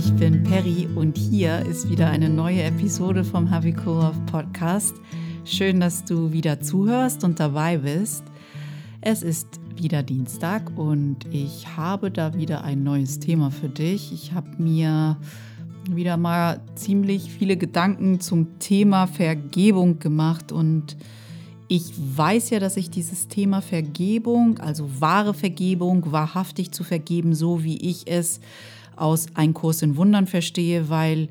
ich bin Perry und hier ist wieder eine neue Episode vom Happy Love Podcast. Schön, dass du wieder zuhörst und dabei bist. Es ist wieder Dienstag und ich habe da wieder ein neues Thema für dich. Ich habe mir wieder mal ziemlich viele Gedanken zum Thema Vergebung gemacht und ich weiß ja, dass ich dieses Thema Vergebung, also wahre Vergebung, wahrhaftig zu vergeben, so wie ich es aus Ein Kurs in Wundern verstehe, weil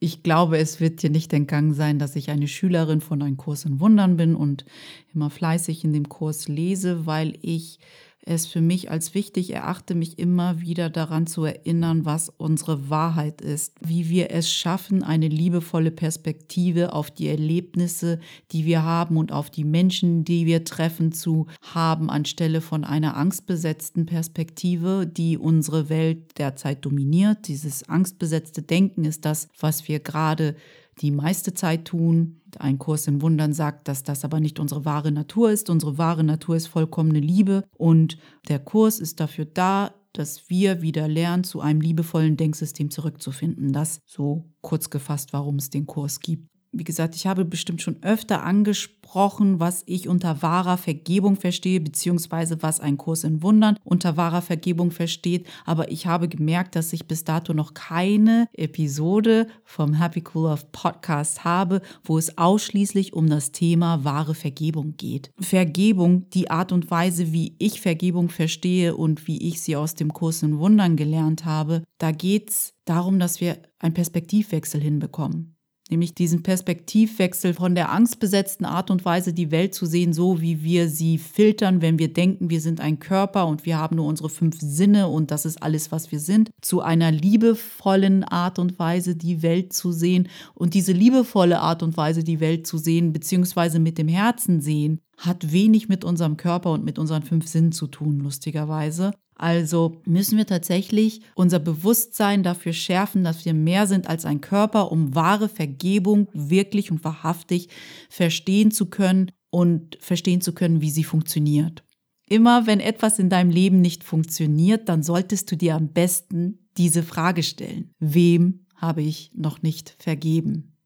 ich glaube, es wird dir nicht entgangen sein, dass ich eine Schülerin von Ein Kurs in Wundern bin und immer fleißig in dem Kurs lese, weil ich es für mich als wichtig erachte, mich immer wieder daran zu erinnern, was unsere Wahrheit ist, wie wir es schaffen, eine liebevolle Perspektive auf die Erlebnisse, die wir haben und auf die Menschen, die wir treffen, zu haben, anstelle von einer angstbesetzten Perspektive, die unsere Welt derzeit dominiert. Dieses angstbesetzte Denken ist das, was wir gerade die meiste Zeit tun. Ein Kurs in Wundern sagt, dass das aber nicht unsere wahre Natur ist. Unsere wahre Natur ist vollkommene Liebe und der Kurs ist dafür da, dass wir wieder lernen, zu einem liebevollen Denksystem zurückzufinden. Das so kurz gefasst, warum es den Kurs gibt wie gesagt, ich habe bestimmt schon öfter angesprochen, was ich unter wahrer Vergebung verstehe, beziehungsweise was ein Kurs in Wundern unter wahrer Vergebung versteht. Aber ich habe gemerkt, dass ich bis dato noch keine Episode vom Happy Cool Love Podcast habe, wo es ausschließlich um das Thema wahre Vergebung geht. Vergebung, die Art und Weise, wie ich Vergebung verstehe und wie ich sie aus dem Kurs in Wundern gelernt habe, da geht es darum, dass wir einen Perspektivwechsel hinbekommen nämlich diesen Perspektivwechsel von der angstbesetzten Art und Weise, die Welt zu sehen, so wie wir sie filtern, wenn wir denken, wir sind ein Körper und wir haben nur unsere fünf Sinne und das ist alles, was wir sind, zu einer liebevollen Art und Weise, die Welt zu sehen. Und diese liebevolle Art und Weise, die Welt zu sehen, beziehungsweise mit dem Herzen sehen, hat wenig mit unserem Körper und mit unseren fünf Sinnen zu tun, lustigerweise. Also müssen wir tatsächlich unser Bewusstsein dafür schärfen, dass wir mehr sind als ein Körper, um wahre Vergebung wirklich und wahrhaftig verstehen zu können und verstehen zu können, wie sie funktioniert. Immer wenn etwas in deinem Leben nicht funktioniert, dann solltest du dir am besten diese Frage stellen. Wem habe ich noch nicht vergeben?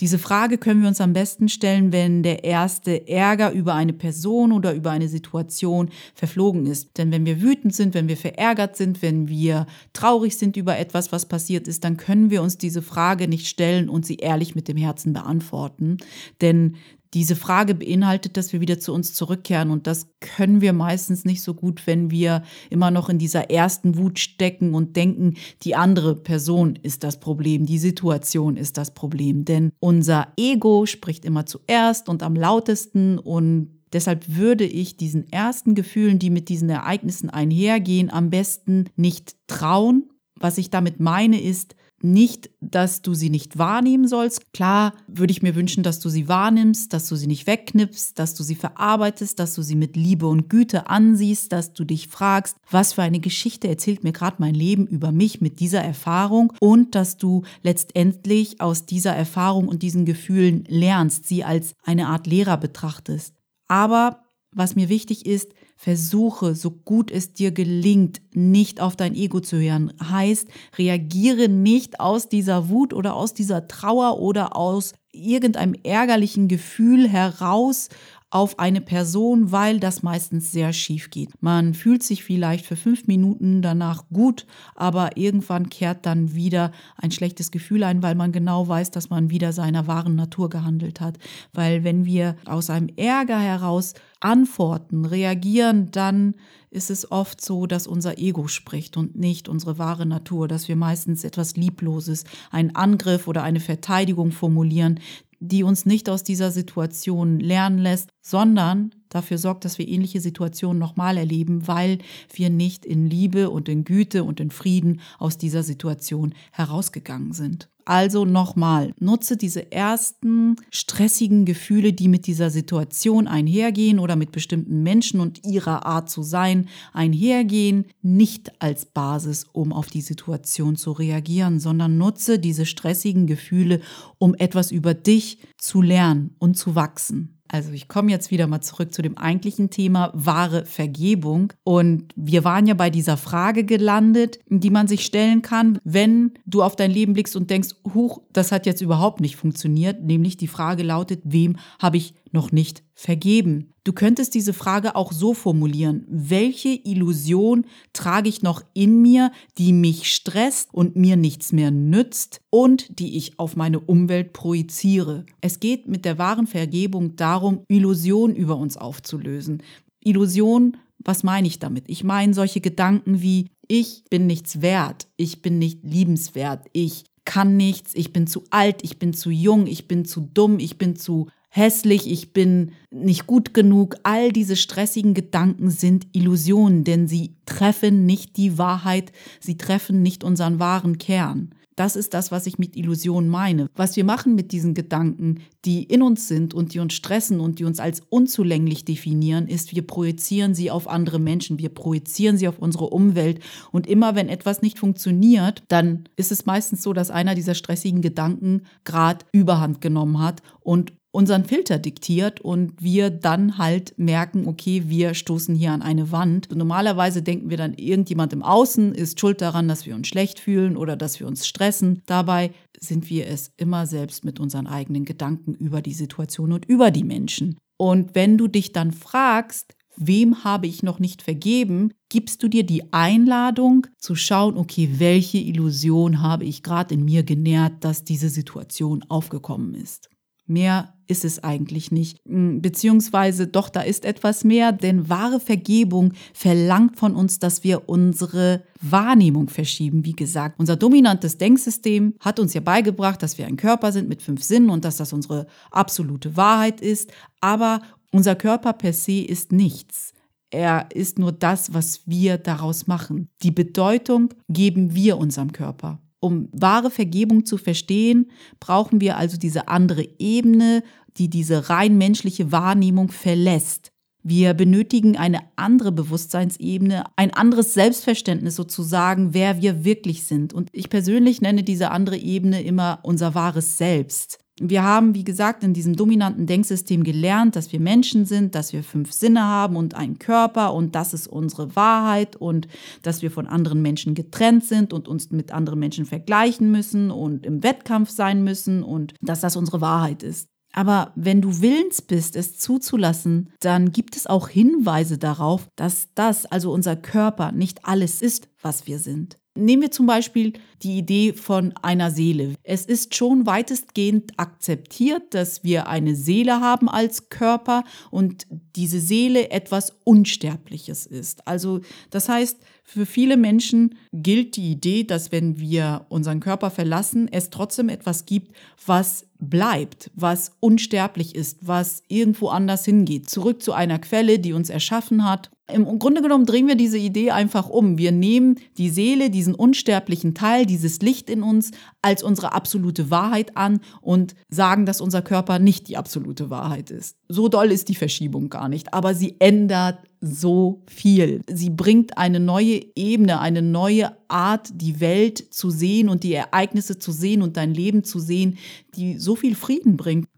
Diese Frage können wir uns am besten stellen, wenn der erste Ärger über eine Person oder über eine Situation verflogen ist. Denn wenn wir wütend sind, wenn wir verärgert sind, wenn wir traurig sind über etwas, was passiert ist, dann können wir uns diese Frage nicht stellen und sie ehrlich mit dem Herzen beantworten. Denn diese Frage beinhaltet, dass wir wieder zu uns zurückkehren. Und das können wir meistens nicht so gut, wenn wir immer noch in dieser ersten Wut stecken und denken, die andere Person ist das Problem, die Situation ist das Problem. Denn unser Ego spricht immer zuerst und am lautesten und Deshalb würde ich diesen ersten Gefühlen, die mit diesen Ereignissen einhergehen, am besten nicht trauen. Was ich damit meine, ist, nicht, dass du sie nicht wahrnehmen sollst. Klar würde ich mir wünschen, dass du sie wahrnimmst, dass du sie nicht wegknippst, dass du sie verarbeitest, dass du sie mit Liebe und Güte ansiehst, dass du dich fragst, was für eine Geschichte erzählt mir gerade mein Leben über mich mit dieser Erfahrung und dass du letztendlich aus dieser Erfahrung und diesen Gefühlen lernst, sie als eine Art Lehrer betrachtest. Aber was mir wichtig ist, versuche, so gut es dir gelingt, nicht auf dein Ego zu hören. Heißt, reagiere nicht aus dieser Wut oder aus dieser Trauer oder aus irgendeinem ärgerlichen Gefühl heraus auf eine Person, weil das meistens sehr schief geht. Man fühlt sich vielleicht für fünf Minuten danach gut, aber irgendwann kehrt dann wieder ein schlechtes Gefühl ein, weil man genau weiß, dass man wieder seiner wahren Natur gehandelt hat. Weil wenn wir aus einem Ärger heraus antworten, reagieren, dann ist es oft so, dass unser Ego spricht und nicht unsere wahre Natur, dass wir meistens etwas Liebloses, einen Angriff oder eine Verteidigung formulieren, die uns nicht aus dieser Situation lernen lässt, sondern dafür sorgt, dass wir ähnliche Situationen nochmal erleben, weil wir nicht in Liebe und in Güte und in Frieden aus dieser Situation herausgegangen sind. Also nochmal, nutze diese ersten stressigen Gefühle, die mit dieser Situation einhergehen oder mit bestimmten Menschen und ihrer Art zu sein einhergehen, nicht als Basis, um auf die Situation zu reagieren, sondern nutze diese stressigen Gefühle, um etwas über dich zu lernen und zu wachsen. Also ich komme jetzt wieder mal zurück zu dem eigentlichen Thema wahre Vergebung. Und wir waren ja bei dieser Frage gelandet, die man sich stellen kann, wenn du auf dein Leben blickst und denkst, huch, das hat jetzt überhaupt nicht funktioniert. Nämlich die Frage lautet, wem habe ich noch nicht vergeben? Du könntest diese Frage auch so formulieren. Welche Illusion trage ich noch in mir, die mich stresst und mir nichts mehr nützt und die ich auf meine Umwelt projiziere? Es geht mit der wahren Vergebung darum, Illusionen über uns aufzulösen. Illusion, was meine ich damit? Ich meine solche Gedanken wie, ich bin nichts wert, ich bin nicht liebenswert, ich kann nichts, ich bin zu alt, ich bin zu jung, ich bin zu dumm, ich bin zu hässlich, ich bin nicht gut genug. All diese stressigen Gedanken sind Illusionen, denn sie treffen nicht die Wahrheit, sie treffen nicht unseren wahren Kern. Das ist das, was ich mit Illusionen meine. Was wir machen mit diesen Gedanken, die in uns sind und die uns stressen und die uns als unzulänglich definieren, ist, wir projizieren sie auf andere Menschen, wir projizieren sie auf unsere Umwelt. Und immer wenn etwas nicht funktioniert, dann ist es meistens so, dass einer dieser stressigen Gedanken gerade Überhand genommen hat und unseren Filter diktiert und wir dann halt merken, okay, wir stoßen hier an eine Wand. Und normalerweise denken wir dann, irgendjemand im Außen ist schuld daran, dass wir uns schlecht fühlen oder dass wir uns stressen. Dabei sind wir es immer selbst mit unseren eigenen Gedanken über die Situation und über die Menschen. Und wenn du dich dann fragst, wem habe ich noch nicht vergeben, gibst du dir die Einladung zu schauen, okay, welche Illusion habe ich gerade in mir genährt, dass diese Situation aufgekommen ist. Mehr ist es eigentlich nicht. Hm, beziehungsweise doch, da ist etwas mehr, denn wahre Vergebung verlangt von uns, dass wir unsere Wahrnehmung verschieben. Wie gesagt, unser dominantes Denksystem hat uns ja beigebracht, dass wir ein Körper sind mit fünf Sinnen und dass das unsere absolute Wahrheit ist. Aber unser Körper per se ist nichts. Er ist nur das, was wir daraus machen. Die Bedeutung geben wir unserem Körper. Um wahre Vergebung zu verstehen, brauchen wir also diese andere Ebene, die diese rein menschliche Wahrnehmung verlässt. Wir benötigen eine andere Bewusstseinsebene, ein anderes Selbstverständnis sozusagen, wer wir wirklich sind. Und ich persönlich nenne diese andere Ebene immer unser wahres Selbst. Wir haben, wie gesagt, in diesem dominanten Denksystem gelernt, dass wir Menschen sind, dass wir fünf Sinne haben und einen Körper und das ist unsere Wahrheit und dass wir von anderen Menschen getrennt sind und uns mit anderen Menschen vergleichen müssen und im Wettkampf sein müssen und dass das unsere Wahrheit ist. Aber wenn du willens bist, es zuzulassen, dann gibt es auch Hinweise darauf, dass das, also unser Körper, nicht alles ist, was wir sind. Nehmen wir zum Beispiel die Idee von einer Seele. Es ist schon weitestgehend akzeptiert, dass wir eine Seele haben als Körper und diese Seele etwas Unsterbliches ist. Also das heißt, für viele Menschen gilt die Idee, dass wenn wir unseren Körper verlassen, es trotzdem etwas gibt, was bleibt, was unsterblich ist, was irgendwo anders hingeht, zurück zu einer Quelle, die uns erschaffen hat. Im Grunde genommen drehen wir diese Idee einfach um. Wir nehmen die Seele, diesen unsterblichen Teil, dieses Licht in uns als unsere absolute Wahrheit an und sagen, dass unser Körper nicht die absolute Wahrheit ist. So doll ist die Verschiebung gar nicht, aber sie ändert so viel. Sie bringt eine neue Ebene, eine neue Art, die Welt zu sehen und die Ereignisse zu sehen und dein Leben zu sehen, die so viel Frieden bringt.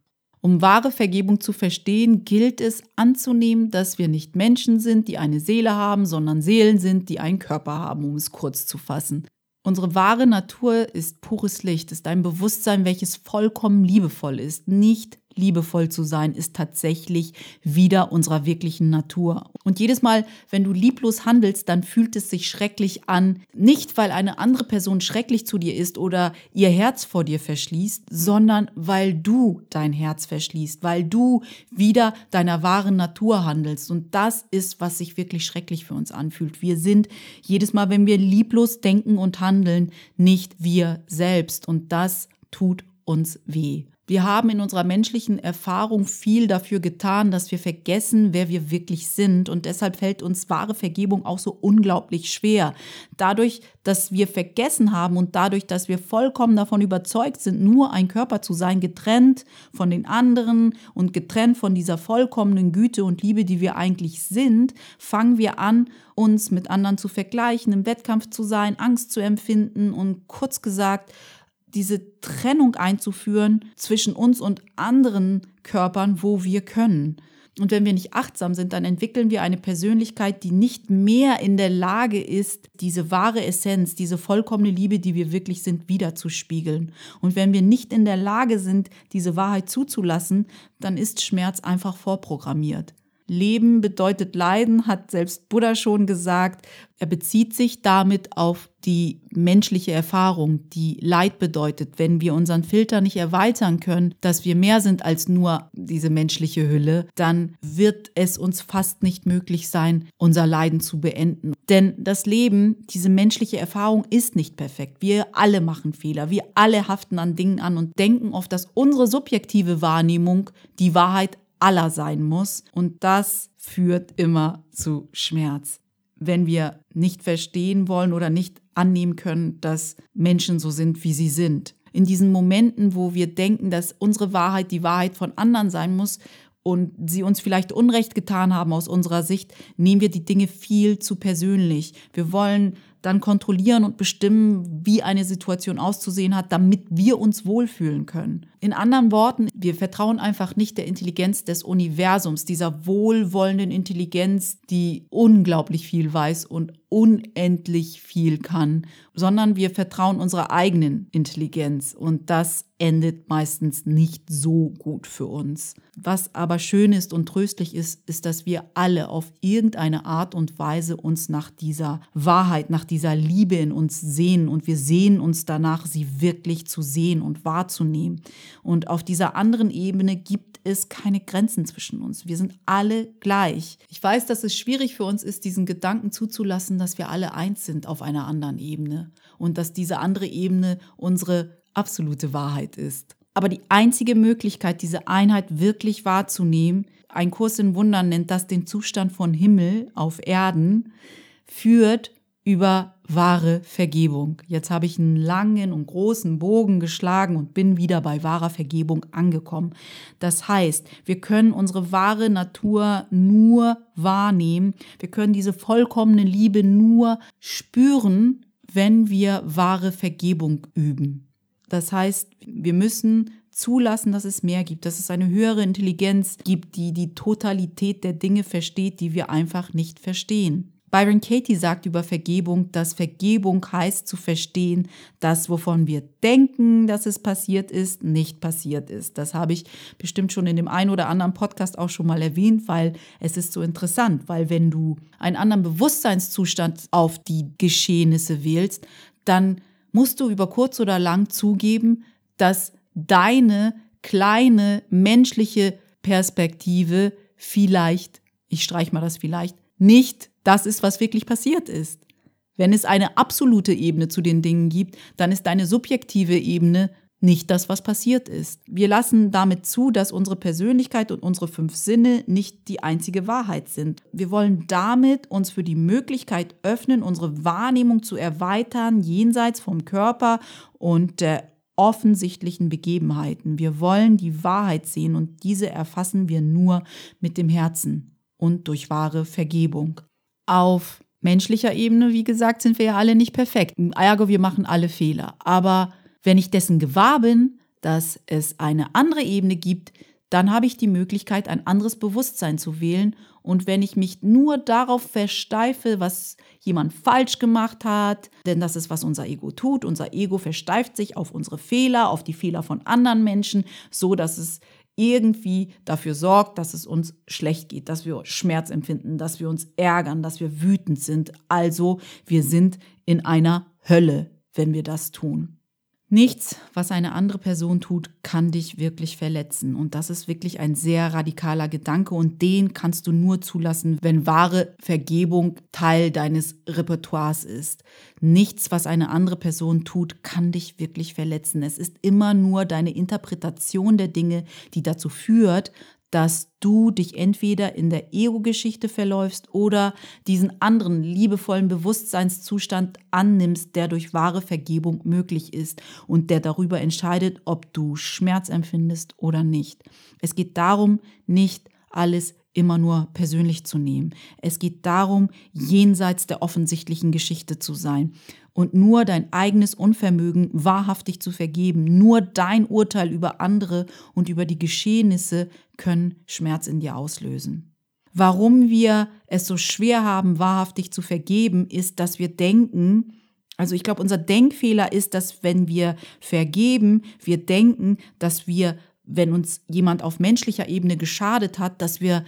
Um wahre Vergebung zu verstehen, gilt es anzunehmen, dass wir nicht Menschen sind, die eine Seele haben, sondern Seelen sind, die einen Körper haben, um es kurz zu fassen. Unsere wahre Natur ist pures Licht, ist ein Bewusstsein, welches vollkommen liebevoll ist, nicht liebevoll zu sein, ist tatsächlich wieder unserer wirklichen Natur. Und jedes Mal, wenn du lieblos handelst, dann fühlt es sich schrecklich an. Nicht, weil eine andere Person schrecklich zu dir ist oder ihr Herz vor dir verschließt, sondern weil du dein Herz verschließt, weil du wieder deiner wahren Natur handelst. Und das ist, was sich wirklich schrecklich für uns anfühlt. Wir sind jedes Mal, wenn wir lieblos denken und handeln, nicht wir selbst. Und das tut uns weh. Wir haben in unserer menschlichen Erfahrung viel dafür getan, dass wir vergessen, wer wir wirklich sind. Und deshalb fällt uns wahre Vergebung auch so unglaublich schwer. Dadurch, dass wir vergessen haben und dadurch, dass wir vollkommen davon überzeugt sind, nur ein Körper zu sein, getrennt von den anderen und getrennt von dieser vollkommenen Güte und Liebe, die wir eigentlich sind, fangen wir an, uns mit anderen zu vergleichen, im Wettkampf zu sein, Angst zu empfinden und kurz gesagt, diese Trennung einzuführen zwischen uns und anderen Körpern, wo wir können. Und wenn wir nicht achtsam sind, dann entwickeln wir eine Persönlichkeit, die nicht mehr in der Lage ist, diese wahre Essenz, diese vollkommene Liebe, die wir wirklich sind, wiederzuspiegeln. Und wenn wir nicht in der Lage sind, diese Wahrheit zuzulassen, dann ist Schmerz einfach vorprogrammiert. Leben bedeutet Leiden, hat selbst Buddha schon gesagt. Er bezieht sich damit auf die menschliche Erfahrung, die Leid bedeutet, wenn wir unseren Filter nicht erweitern können, dass wir mehr sind als nur diese menschliche Hülle, dann wird es uns fast nicht möglich sein, unser Leiden zu beenden. Denn das Leben, diese menschliche Erfahrung ist nicht perfekt. Wir alle machen Fehler. Wir alle haften an Dingen an und denken oft, dass unsere subjektive Wahrnehmung die Wahrheit aller sein muss. Und das führt immer zu Schmerz. Wenn wir nicht verstehen wollen oder nicht annehmen können, dass Menschen so sind, wie sie sind. In diesen Momenten, wo wir denken, dass unsere Wahrheit die Wahrheit von anderen sein muss und sie uns vielleicht Unrecht getan haben aus unserer Sicht, nehmen wir die Dinge viel zu persönlich. Wir wollen dann kontrollieren und bestimmen, wie eine Situation auszusehen hat, damit wir uns wohlfühlen können. In anderen Worten, wir vertrauen einfach nicht der Intelligenz des Universums, dieser wohlwollenden Intelligenz, die unglaublich viel weiß und unendlich viel kann, sondern wir vertrauen unserer eigenen Intelligenz und das endet meistens nicht so gut für uns. Was aber schön ist und tröstlich ist, ist, dass wir alle auf irgendeine Art und Weise uns nach dieser Wahrheit, nach dieser Liebe in uns sehen und wir sehen uns danach, sie wirklich zu sehen und wahrzunehmen. Und auf dieser anderen Ebene gibt es keine Grenzen zwischen uns. Wir sind alle gleich. Ich weiß, dass es schwierig für uns ist, diesen Gedanken zuzulassen, dass wir alle eins sind auf einer anderen Ebene und dass diese andere Ebene unsere absolute Wahrheit ist. Aber die einzige Möglichkeit, diese Einheit wirklich wahrzunehmen, ein Kurs in Wundern nennt das den Zustand von Himmel auf Erden, führt über wahre Vergebung. Jetzt habe ich einen langen und großen Bogen geschlagen und bin wieder bei wahrer Vergebung angekommen. Das heißt, wir können unsere wahre Natur nur wahrnehmen. Wir können diese vollkommene Liebe nur spüren, wenn wir wahre Vergebung üben. Das heißt, wir müssen zulassen, dass es mehr gibt, dass es eine höhere Intelligenz gibt, die die Totalität der Dinge versteht, die wir einfach nicht verstehen. Byron Katie sagt über Vergebung, dass Vergebung heißt zu verstehen, dass wovon wir denken, dass es passiert ist, nicht passiert ist. Das habe ich bestimmt schon in dem einen oder anderen Podcast auch schon mal erwähnt, weil es ist so interessant, weil wenn du einen anderen Bewusstseinszustand auf die Geschehnisse wählst, dann musst du über kurz oder lang zugeben, dass deine kleine menschliche Perspektive vielleicht, ich streich mal das vielleicht, nicht das ist, was wirklich passiert ist. Wenn es eine absolute Ebene zu den Dingen gibt, dann ist deine subjektive Ebene nicht das, was passiert ist. Wir lassen damit zu, dass unsere Persönlichkeit und unsere fünf Sinne nicht die einzige Wahrheit sind. Wir wollen damit uns für die Möglichkeit öffnen, unsere Wahrnehmung zu erweitern, jenseits vom Körper und der offensichtlichen Begebenheiten. Wir wollen die Wahrheit sehen und diese erfassen wir nur mit dem Herzen und durch wahre Vergebung. Auf menschlicher Ebene, wie gesagt, sind wir ja alle nicht perfekt. Ergo, wir machen alle Fehler. Aber wenn ich dessen gewahr bin, dass es eine andere Ebene gibt, dann habe ich die Möglichkeit, ein anderes Bewusstsein zu wählen. Und wenn ich mich nur darauf versteife, was jemand falsch gemacht hat, denn das ist, was unser Ego tut, unser Ego versteift sich auf unsere Fehler, auf die Fehler von anderen Menschen, so dass es irgendwie dafür sorgt, dass es uns schlecht geht, dass wir Schmerz empfinden, dass wir uns ärgern, dass wir wütend sind. Also wir sind in einer Hölle, wenn wir das tun. Nichts, was eine andere Person tut, kann dich wirklich verletzen. Und das ist wirklich ein sehr radikaler Gedanke und den kannst du nur zulassen, wenn wahre Vergebung Teil deines Repertoires ist. Nichts, was eine andere Person tut, kann dich wirklich verletzen. Es ist immer nur deine Interpretation der Dinge, die dazu führt, dass du dich entweder in der Ego-Geschichte verläufst oder diesen anderen liebevollen Bewusstseinszustand annimmst, der durch wahre Vergebung möglich ist und der darüber entscheidet, ob du Schmerz empfindest oder nicht. Es geht darum, nicht alles immer nur persönlich zu nehmen. Es geht darum, jenseits der offensichtlichen Geschichte zu sein und nur dein eigenes Unvermögen wahrhaftig zu vergeben, nur dein Urteil über andere und über die Geschehnisse können Schmerz in dir auslösen. Warum wir es so schwer haben, wahrhaftig zu vergeben, ist, dass wir denken, also ich glaube, unser Denkfehler ist, dass wenn wir vergeben, wir denken, dass wir, wenn uns jemand auf menschlicher Ebene geschadet hat, dass wir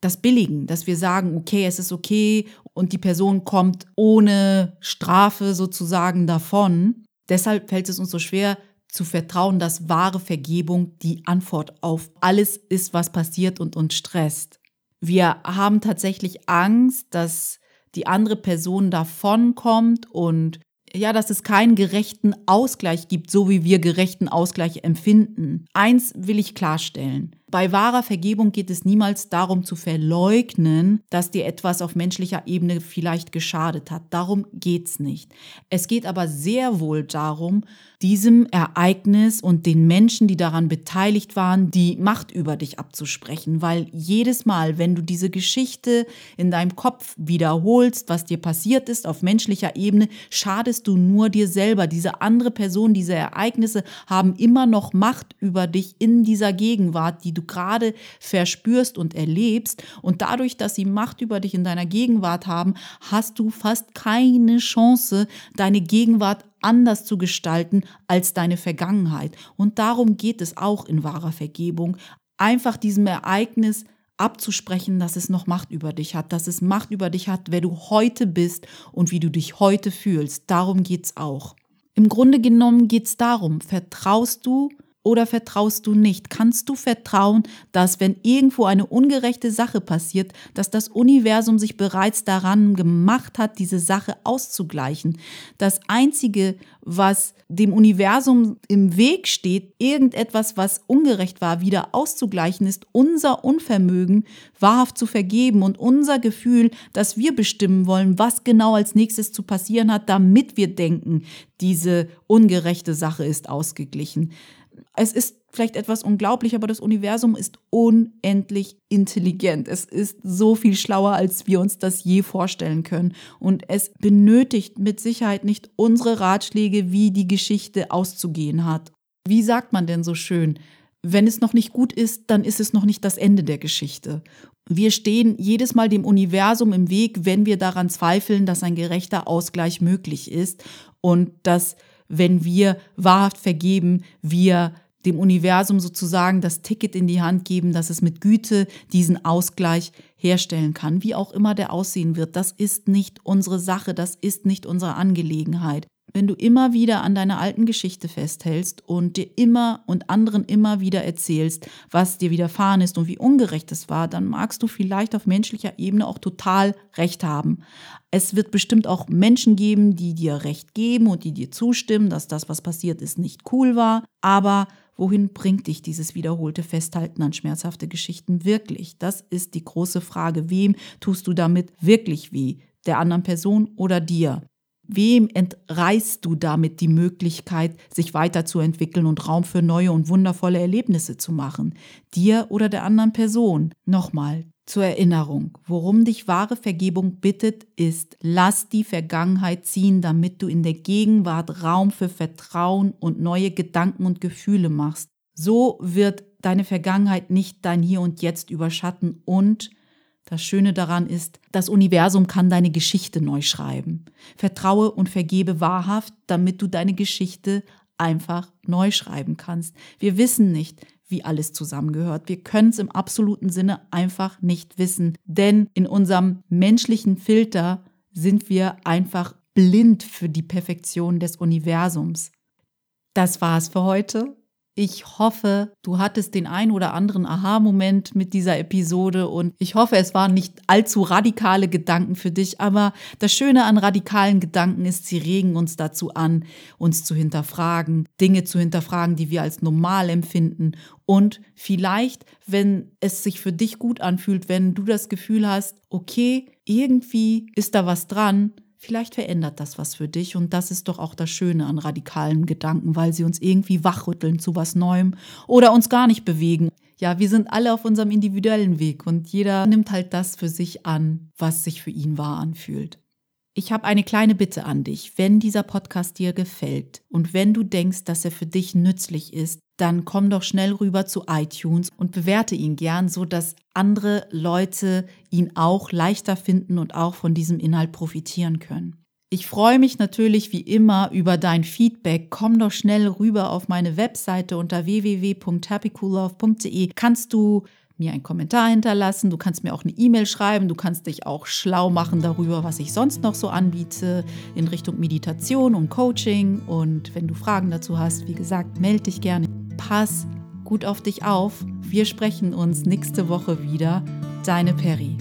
das billigen, dass wir sagen, okay, es ist okay und die Person kommt ohne Strafe sozusagen davon. Deshalb fällt es uns so schwer zu vertrauen, dass wahre Vergebung die Antwort auf alles ist, was passiert und uns stresst. Wir haben tatsächlich Angst, dass die andere Person davonkommt und ja, dass es keinen gerechten Ausgleich gibt, so wie wir gerechten Ausgleich empfinden. Eins will ich klarstellen. Bei wahrer Vergebung geht es niemals darum zu verleugnen, dass dir etwas auf menschlicher Ebene vielleicht geschadet hat. Darum geht's nicht. Es geht aber sehr wohl darum, diesem Ereignis und den Menschen, die daran beteiligt waren, die Macht über dich abzusprechen, weil jedes Mal, wenn du diese Geschichte in deinem Kopf wiederholst, was dir passiert ist auf menschlicher Ebene, schadest du nur dir selber. Diese andere Person, diese Ereignisse haben immer noch Macht über dich in dieser Gegenwart, die du du gerade verspürst und erlebst. Und dadurch, dass sie Macht über dich in deiner Gegenwart haben, hast du fast keine Chance, deine Gegenwart anders zu gestalten als deine Vergangenheit. Und darum geht es auch in wahrer Vergebung. Einfach diesem Ereignis abzusprechen, dass es noch Macht über dich hat, dass es Macht über dich hat, wer du heute bist und wie du dich heute fühlst. Darum geht es auch. Im Grunde genommen geht es darum, vertraust du oder vertraust du nicht? Kannst du vertrauen, dass wenn irgendwo eine ungerechte Sache passiert, dass das Universum sich bereits daran gemacht hat, diese Sache auszugleichen? Das Einzige, was dem Universum im Weg steht, irgendetwas, was ungerecht war, wieder auszugleichen, ist unser Unvermögen, wahrhaft zu vergeben und unser Gefühl, dass wir bestimmen wollen, was genau als nächstes zu passieren hat, damit wir denken, diese ungerechte Sache ist ausgeglichen. Es ist vielleicht etwas unglaublich, aber das Universum ist unendlich intelligent. Es ist so viel schlauer, als wir uns das je vorstellen können. Und es benötigt mit Sicherheit nicht unsere Ratschläge, wie die Geschichte auszugehen hat. Wie sagt man denn so schön? Wenn es noch nicht gut ist, dann ist es noch nicht das Ende der Geschichte. Wir stehen jedes Mal dem Universum im Weg, wenn wir daran zweifeln, dass ein gerechter Ausgleich möglich ist und dass wenn wir wahrhaft vergeben, wir dem Universum sozusagen das Ticket in die Hand geben, dass es mit Güte diesen Ausgleich herstellen kann, wie auch immer der aussehen wird. Das ist nicht unsere Sache, das ist nicht unsere Angelegenheit. Wenn du immer wieder an deiner alten Geschichte festhältst und dir immer und anderen immer wieder erzählst, was dir widerfahren ist und wie ungerecht es war, dann magst du vielleicht auf menschlicher Ebene auch total recht haben. Es wird bestimmt auch Menschen geben, die dir recht geben und die dir zustimmen, dass das, was passiert ist, nicht cool war. Aber wohin bringt dich dieses wiederholte Festhalten an schmerzhafte Geschichten wirklich? Das ist die große Frage. Wem tust du damit wirklich weh? Der anderen Person oder dir? Wem entreißt du damit die Möglichkeit, sich weiterzuentwickeln und Raum für neue und wundervolle Erlebnisse zu machen? Dir oder der anderen Person? Nochmal, zur Erinnerung, worum dich wahre Vergebung bittet, ist, lass die Vergangenheit ziehen, damit du in der Gegenwart Raum für Vertrauen und neue Gedanken und Gefühle machst. So wird deine Vergangenheit nicht dein Hier und Jetzt überschatten und das Schöne daran ist, das Universum kann deine Geschichte neu schreiben. Vertraue und vergebe wahrhaft, damit du deine Geschichte einfach neu schreiben kannst. Wir wissen nicht, wie alles zusammengehört. Wir können es im absoluten Sinne einfach nicht wissen, denn in unserem menschlichen Filter sind wir einfach blind für die Perfektion des Universums. Das war's für heute. Ich hoffe, du hattest den ein oder anderen Aha-Moment mit dieser Episode und ich hoffe, es waren nicht allzu radikale Gedanken für dich, aber das Schöne an radikalen Gedanken ist, sie regen uns dazu an, uns zu hinterfragen, Dinge zu hinterfragen, die wir als normal empfinden. Und vielleicht, wenn es sich für dich gut anfühlt, wenn du das Gefühl hast, okay, irgendwie ist da was dran, Vielleicht verändert das was für dich und das ist doch auch das Schöne an radikalen Gedanken, weil sie uns irgendwie wachrütteln zu was Neuem oder uns gar nicht bewegen. ja, wir sind alle auf unserem individuellen Weg und jeder nimmt halt das für sich an, was sich für ihn wahr anfühlt. Ich habe eine kleine Bitte an dich. Wenn dieser Podcast dir gefällt und wenn du denkst, dass er für dich nützlich ist, dann komm doch schnell rüber zu iTunes und bewerte ihn gern, so dass andere Leute ihn auch leichter finden und auch von diesem Inhalt profitieren können. Ich freue mich natürlich wie immer über dein Feedback. Komm doch schnell rüber auf meine Webseite unter www.happycoollove.de. Kannst du mir einen Kommentar hinterlassen, du kannst mir auch eine E-Mail schreiben, du kannst dich auch schlau machen darüber, was ich sonst noch so anbiete in Richtung Meditation und Coaching. Und wenn du Fragen dazu hast, wie gesagt, melde dich gerne. Pass gut auf dich auf. Wir sprechen uns nächste Woche wieder. Deine Peri.